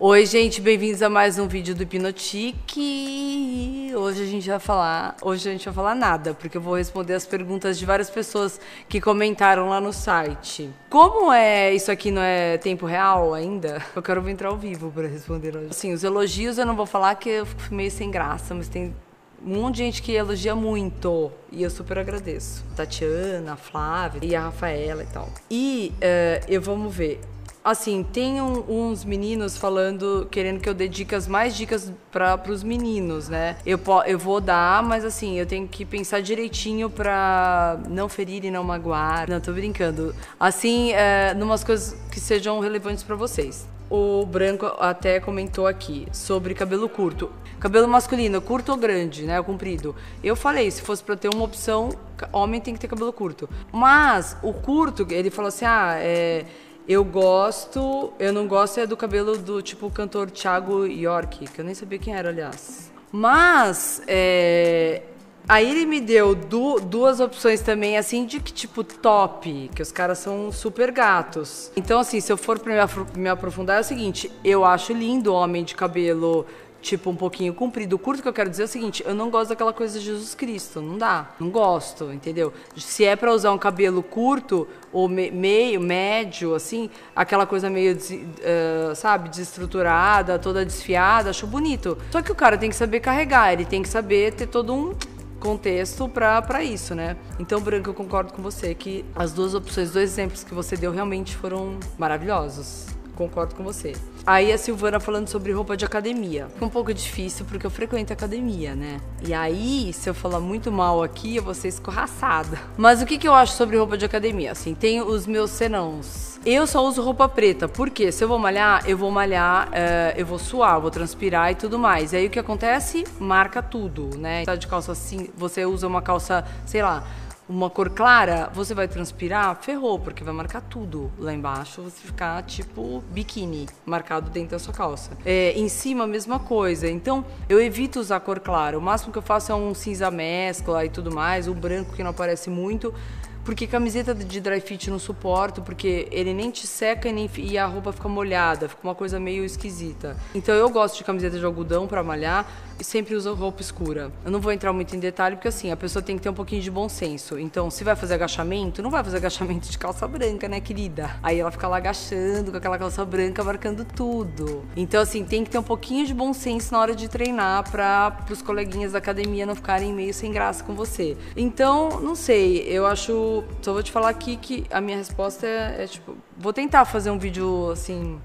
Oi, gente, bem-vindos a mais um vídeo do Hipnotique. Hoje a gente vai falar, hoje a gente vai falar nada, porque eu vou responder as perguntas de várias pessoas que comentaram lá no site. Como é isso aqui não é tempo real ainda? Eu quero entrar ao vivo para responder hoje. Assim, os elogios eu não vou falar que eu fico meio sem graça, mas tem um monte de gente que elogia muito e eu super agradeço. Tatiana, a Flávia e a Rafaela e tal. E uh, eu vamos ver. Assim, tem um, uns meninos falando, querendo que eu dê dicas, mais dicas para os meninos, né? Eu, eu vou dar, mas assim, eu tenho que pensar direitinho para não ferir e não magoar. Não, tô brincando. Assim, é, numas coisas que sejam relevantes para vocês. O Branco até comentou aqui sobre cabelo curto. Cabelo masculino, curto ou grande, né? Comprido. Eu falei, se fosse para ter uma opção, homem tem que ter cabelo curto. Mas o curto, ele falou assim: ah, é eu gosto, eu não gosto é do cabelo do tipo cantor Thiago York, que eu nem sabia quem era, aliás. Mas, é, aí ele me deu du duas opções também, assim, de que tipo top, que os caras são super gatos. Então, assim, se eu for pra me, aprofundar, é o seguinte: eu acho lindo homem de cabelo tipo, um pouquinho comprido. Curto que eu quero dizer é o seguinte, eu não gosto daquela coisa de Jesus Cristo, não dá, não gosto, entendeu? Se é para usar um cabelo curto ou me, meio, médio, assim, aquela coisa meio, uh, sabe, desestruturada, toda desfiada, acho bonito. Só que o cara tem que saber carregar, ele tem que saber ter todo um contexto para isso, né? Então, Branco, eu concordo com você que as duas opções, dois exemplos que você deu realmente foram maravilhosos concordo com você. Aí a Silvana falando sobre roupa de academia. Fica um pouco difícil porque eu frequento academia, né? E aí, se eu falar muito mal aqui, eu vou ser escorraçada. Mas o que, que eu acho sobre roupa de academia? Assim, tem os meus senãos. Eu só uso roupa preta, porque se eu vou malhar, eu vou malhar, uh, eu vou suar, vou transpirar e tudo mais. E aí o que acontece? Marca tudo, né? Tá de calça assim, você usa uma calça, sei lá, uma cor clara, você vai transpirar, ferrou, porque vai marcar tudo lá embaixo, você ficar tipo biquíni marcado dentro da sua calça. É, em cima, a mesma coisa. Então, eu evito usar cor clara. O máximo que eu faço é um cinza mescla e tudo mais, um branco que não aparece muito. Porque camiseta de dry fit não suporto, porque ele nem te seca e, nem, e a roupa fica molhada, fica uma coisa meio esquisita. Então eu gosto de camiseta de algodão para malhar e sempre uso roupa escura. Eu não vou entrar muito em detalhe, porque assim, a pessoa tem que ter um pouquinho de bom senso. Então, se vai fazer agachamento, não vai fazer agachamento de calça branca, né, querida? Aí ela fica lá agachando com aquela calça branca, marcando tudo. Então, assim, tem que ter um pouquinho de bom senso na hora de treinar para os coleguinhas da academia não ficarem meio sem graça com você. Então, não sei, eu acho só vou te falar aqui que a minha resposta é, é tipo, vou tentar fazer um vídeo assim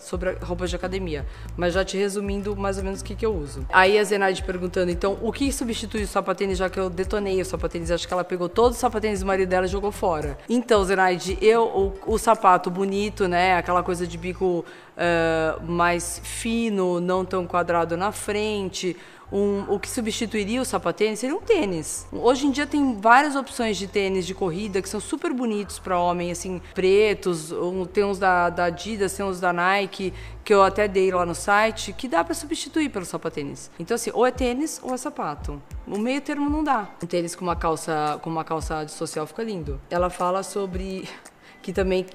sobre roupas de academia, mas já te resumindo mais ou menos o que, que eu uso. Aí a Zenaide perguntando, então, o que substitui o sapatênis, já que eu detonei o sapatênis, acho que ela pegou todos os sapatênis do marido dela e jogou fora. Então, Zenaide, eu, o, o sapato bonito, né, aquela coisa de bico uh, mais fino, não tão quadrado na frente, um, o que substituiria o sapatênis seria um tênis. Hoje em dia tem várias opções de tênis de corrida que são super bonitos para homem, assim, pretos, tem uns da, da Adidas, tem uns da Nike, que eu até dei lá no site, que dá para substituir pelo sapatênis. Então assim, ou é tênis ou é sapato. O meio termo não dá. Um tênis com uma calça, com uma calça de social fica lindo. Ela fala sobre que também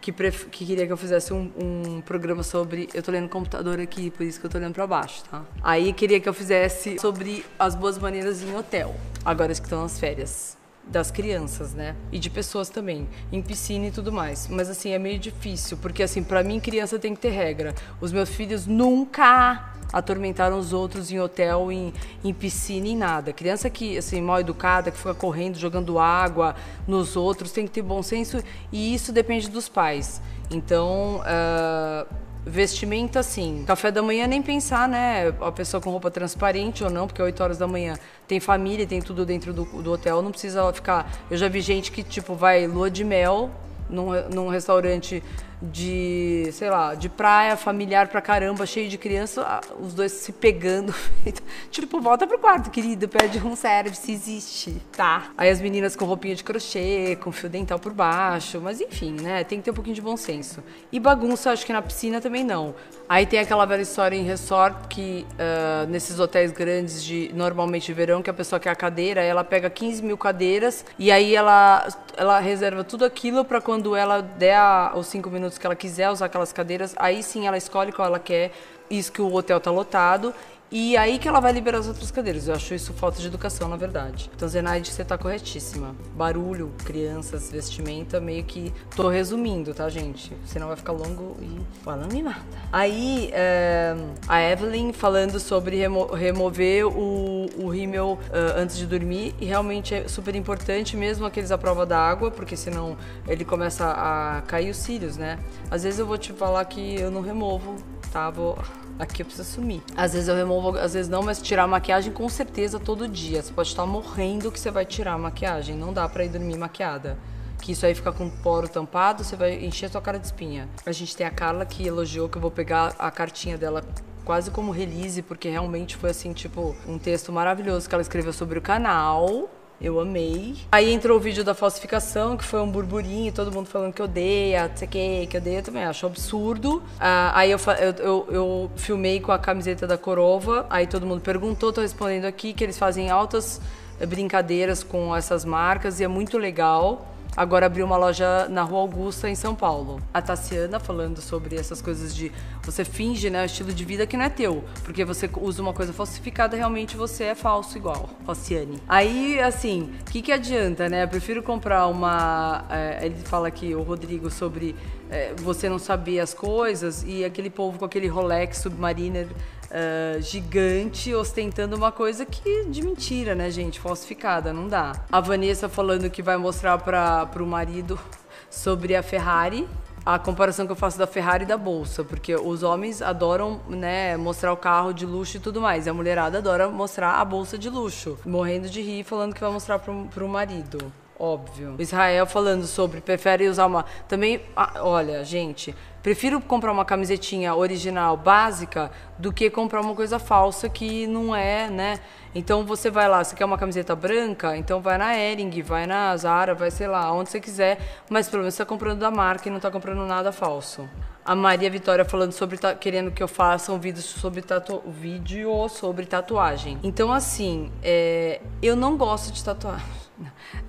que, que queria que eu fizesse um, um, programa sobre. Eu tô lendo computador aqui, por isso que eu tô olhando pra baixo, tá? Aí queria que eu fizesse sobre as boas maneiras em hotel, agora que estão nas férias. Das crianças, né? E de pessoas também, em piscina e tudo mais. Mas assim, é meio difícil, porque assim, para mim, criança tem que ter regra. Os meus filhos nunca atormentaram os outros em hotel, em, em piscina, em nada. Criança que, assim, mal educada, que fica correndo, jogando água nos outros, tem que ter bom senso e isso depende dos pais. Então, uh, vestimenta, sim. Café da manhã, nem pensar, né? A pessoa com roupa transparente ou não, porque 8 horas da manhã tem família, tem tudo dentro do, do hotel, não precisa ficar. Eu já vi gente que, tipo, vai lua de mel num, num restaurante de, sei lá, de praia, familiar pra caramba, cheio de criança, os dois se pegando. tipo, volta pro quarto, querido, pede um service, existe, tá? Aí as meninas com roupinha de crochê, com fio dental por baixo, mas enfim, né? Tem que ter um pouquinho de bom senso. E bagunça, acho que na piscina também não. Aí tem aquela velha história em resort que uh, nesses hotéis grandes de normalmente de verão, que a pessoa quer a cadeira, ela pega 15 mil cadeiras e aí ela, ela reserva tudo aquilo para quando ela der a, os 5 minutos minutos que ela quiser usar aquelas cadeiras, aí sim ela escolhe qual ela quer, isso que o hotel tá lotado, e aí que ela vai liberar as outras cadeiras. Eu acho isso falta de educação, na verdade. Então, Zenaide, você tá corretíssima. Barulho, crianças, vestimenta, meio que tô resumindo, tá, gente? Senão vai ficar longo e fala, não me mata. Aí, é, a Evelyn falando sobre remo remover o, o rímel uh, antes de dormir. E realmente é super importante, mesmo aqueles à prova da água, porque senão ele começa a cair os cílios, né? Às vezes eu vou te falar que eu não removo, Vou aqui eu preciso assumir. Às vezes eu removo, às vezes não, mas tirar a maquiagem com certeza todo dia. Você pode estar morrendo que você vai tirar a maquiagem. Não dá pra ir dormir maquiada. Que isso aí fica com o poro tampado, você vai encher a sua cara de espinha. A gente tem a Carla que elogiou que eu vou pegar a cartinha dela quase como release, porque realmente foi assim, tipo, um texto maravilhoso que ela escreveu sobre o canal eu amei. Aí entrou o vídeo da falsificação, que foi um burburinho, todo mundo falando que odeia, não sei o que, que odeia também, acho absurdo. Ah, aí eu, eu, eu, filmei com a camiseta da Corova, aí todo mundo perguntou, tô respondendo aqui, que eles fazem altas brincadeiras com essas marcas e é muito legal agora abriu uma loja na Rua Augusta, em São Paulo. A Tassiana falando sobre essas coisas de você finge, né, o estilo de vida que não é teu, porque você usa uma coisa falsificada, realmente você é falso igual, Tassiane. Aí, assim, o que, que adianta, né? Eu prefiro comprar uma. É, ele fala aqui, o Rodrigo, sobre é, você não saber as coisas e aquele povo com aquele Rolex Submariner uh, gigante ostentando uma coisa que de mentira, né, gente? Falsificada, não dá. A Vanessa falando que vai mostrar para o marido sobre a Ferrari, a comparação que eu faço da Ferrari e da bolsa, porque os homens adoram, né, mostrar o carro de luxo e tudo mais, e a mulherada adora mostrar a bolsa de luxo, morrendo de rir, falando que vai mostrar pro, pro marido. Óbvio. O Israel falando sobre prefere usar uma. Também, ah, olha, gente, prefiro comprar uma camisetinha original, básica, do que comprar uma coisa falsa que não é, né? Então você vai lá, você quer uma camiseta branca, então vai na Ering, vai na Zara, vai sei lá, onde você quiser, mas pelo menos você está comprando da marca e não está comprando nada falso. A Maria Vitória falando sobre querendo que eu faça um vídeo sobre tatu vídeo sobre tatuagem. Então assim, é, eu não gosto de tatuagem.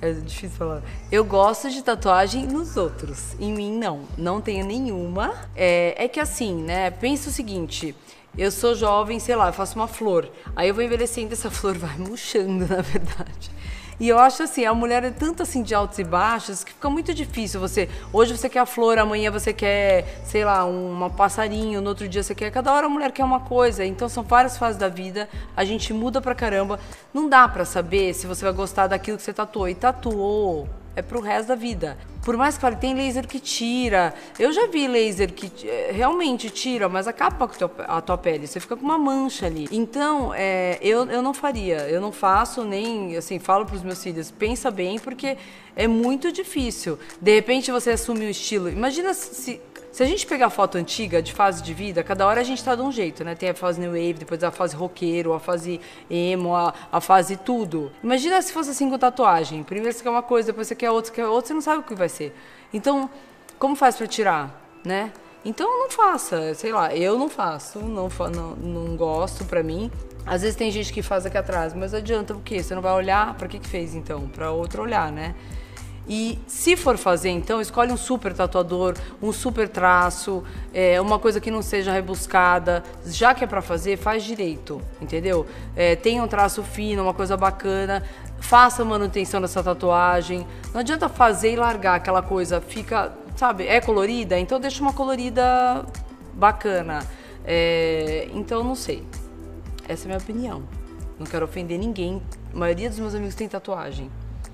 É difícil falar. Eu gosto de tatuagem nos outros. Em mim, não. Não tenho nenhuma. É, é que assim, né? Pensa o seguinte. Eu sou jovem, sei lá, eu faço uma flor. Aí eu vou envelhecendo, essa flor vai murchando, na verdade. E eu acho assim, a mulher é tanto assim de altos e baixos que fica muito difícil você. Hoje você quer a flor, amanhã você quer, sei lá, um passarinho, no outro dia você quer. Cada hora a mulher quer uma coisa. Então são várias fases da vida. A gente muda pra caramba. Não dá pra saber se você vai gostar daquilo que você tatuou. E tatuou é pro resto da vida. Por mais que fale, tem laser que tira. Eu já vi laser que é, realmente tira, mas acaba com a tua pele. Você fica com uma mancha ali. Então, é, eu, eu não faria. Eu não faço, nem, assim, falo pros meus filhos, pensa bem, porque é muito difícil. De repente você assume o estilo. Imagina se se a gente pegar foto antiga de fase de vida, cada hora a gente tá de um jeito, né? Tem a fase new wave, depois a fase roqueiro, a fase emo, a, a fase tudo. Imagina se fosse assim com tatuagem. Primeiro você quer uma coisa, depois você quer outra, você quer outra, você não sabe o que vai ser. Então, como faz para tirar, né? Então não faça, sei lá, eu não faço, não, não, não gosto pra mim. Às vezes tem gente que faz aqui atrás, mas adianta o quê? Você não vai olhar? Pra que que fez então? Pra outro olhar, né? E se for fazer, então, escolhe um super tatuador, um super traço, é, uma coisa que não seja rebuscada. Já que é para fazer, faz direito, entendeu? É, tenha um traço fino, uma coisa bacana. Faça manutenção dessa tatuagem. Não adianta fazer e largar aquela coisa, fica, sabe, é colorida, então deixa uma colorida bacana. É, então, não sei. Essa é a minha opinião. Não quero ofender ninguém. A maioria dos meus amigos tem tatuagem.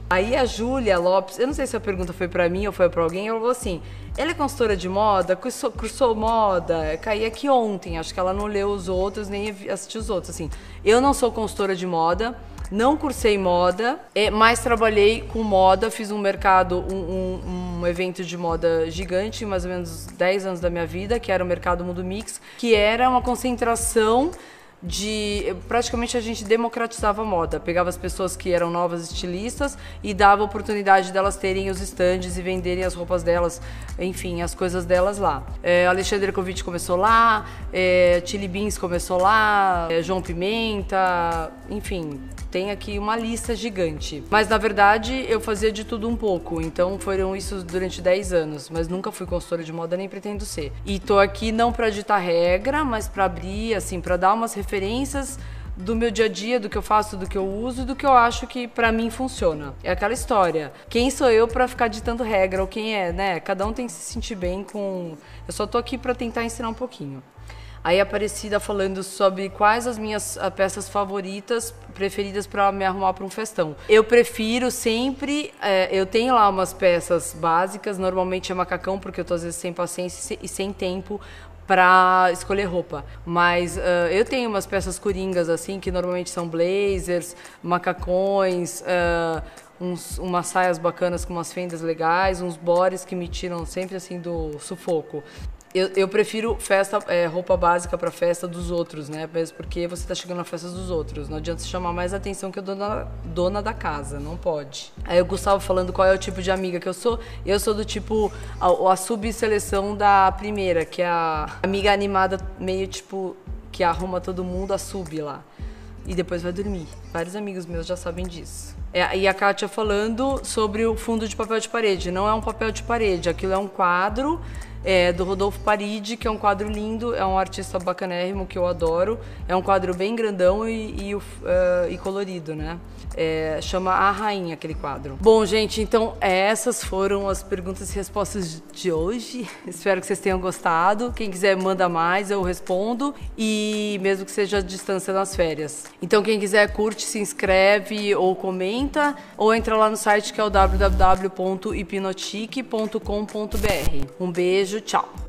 Aí a Júlia Lopes, eu não sei se a pergunta foi para mim ou foi para alguém, ela falou assim: ela é consultora de moda, cursou, cursou moda, caí aqui ontem, acho que ela não leu os outros, nem assistiu os outros. Assim, eu não sou consultora de moda, não cursei moda, é, mas trabalhei com moda, fiz um mercado, um, um, um, evento de moda gigante, mais ou menos 10 anos da minha vida, que era o Mercado Mundo Mix, que era uma concentração de praticamente a gente democratizava a moda, pegava as pessoas que eram novas estilistas e dava a oportunidade delas terem os estandes e venderem as roupas delas, enfim, as coisas delas lá. É, Alexandre Kovic começou lá, é, Chili Beans começou lá, é, João Pimenta, enfim, tem aqui uma lista gigante. Mas na verdade eu fazia de tudo um pouco, então foram isso durante 10 anos, mas nunca fui consultora de moda nem pretendo ser. E tô aqui não para ditar regra, mas para abrir, assim, para dar umas referências do meu dia a dia, do que eu faço, do que eu uso, do que eu acho que para mim funciona. É aquela história. Quem sou eu para ficar ditando regra ou quem é, né? Cada um tem que se sentir bem com. Eu só tô aqui para tentar ensinar um pouquinho. Aí Aparecida falando sobre quais as minhas ah, peças favoritas, preferidas para me arrumar para um festão. Eu prefiro sempre, é, eu tenho lá umas peças básicas, normalmente é macacão, porque eu tô às vezes sem paciência e sem tempo para escolher roupa. Mas uh, eu tenho umas peças coringas assim, que normalmente são blazers, macacões, uh, uns, umas saias bacanas com umas fendas legais, uns bores que me tiram sempre assim do sufoco. Eu, eu prefiro festa, é, roupa básica para festa dos outros, né? Mesmo porque você está chegando na festa dos outros. Não adianta se chamar mais atenção que a dona, dona da casa, não pode. Aí o Gustavo falando qual é o tipo de amiga que eu sou. Eu sou do tipo a, a subseleção da primeira, que é a amiga animada, meio tipo que arruma todo mundo a sub lá. E depois vai dormir. Vários amigos meus já sabem disso. É, e a Kátia falando sobre o fundo de papel de parede. Não é um papel de parede, aquilo é um quadro é, do Rodolfo Paride, que é um quadro lindo, é um artista bacanérrimo que eu adoro. É um quadro bem grandão e, e, uh, e colorido, né? É, chama A Rainha aquele quadro. Bom, gente, então essas foram as perguntas e respostas de hoje. Espero que vocês tenham gostado. Quem quiser manda mais, eu respondo. E mesmo que seja a distância nas férias. Então quem quiser curte, se inscreve ou comenta ou entra lá no site que é o www.hipnotique.com.br. Um beijo, tchau.